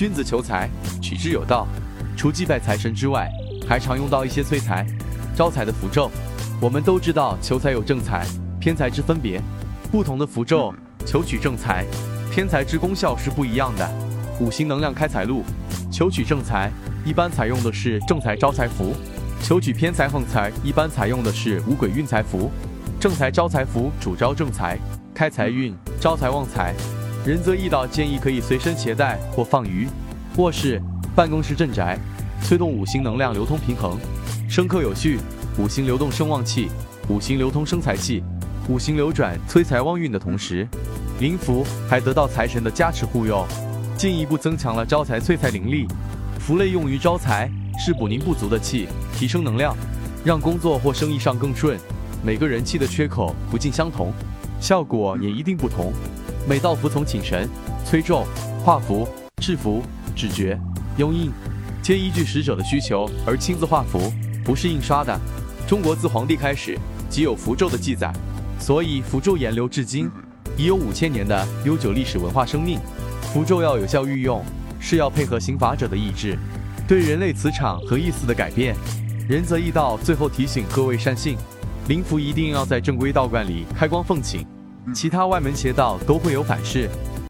君子求财，取之有道。除祭拜财神之外，还常用到一些催财、招财的符咒。我们都知道求财有正财、偏财之分别，不同的符咒求取正财、偏财之功效是不一样的。五行能量开财路，求取正财一般采用的是正财招财符，求取偏财横财一般采用的是五鬼运财符。正财招财符主招正财，开财运，招财旺财。仁泽易道建议可以随身携带或放于卧室、办公室、镇宅，催动五行能量流通平衡，生克有序。五行流动生旺气，五行流通生财气，五行流转催财旺运的同时，灵符还得到财神的加持护佑，进一步增强了招财催财灵力。符类用于招财，是补宁不足的气，提升能量，让工作或生意上更顺。每个人气的缺口不尽相同，效果也一定不同。每道符从请神、催咒、画符、制符、指诀、拥印，皆依据使者的需求而亲自画符，不是印刷的。中国自皇帝开始即有符咒的记载，所以符咒沿流至今，已有五千年的悠久历史文化生命。符咒要有效运用，是要配合行法者的意志，对人类磁场和意思的改变。仁泽义道最后提醒各位善信，灵符一定要在正规道观里开光奉请，其他外门邪道都会有反噬。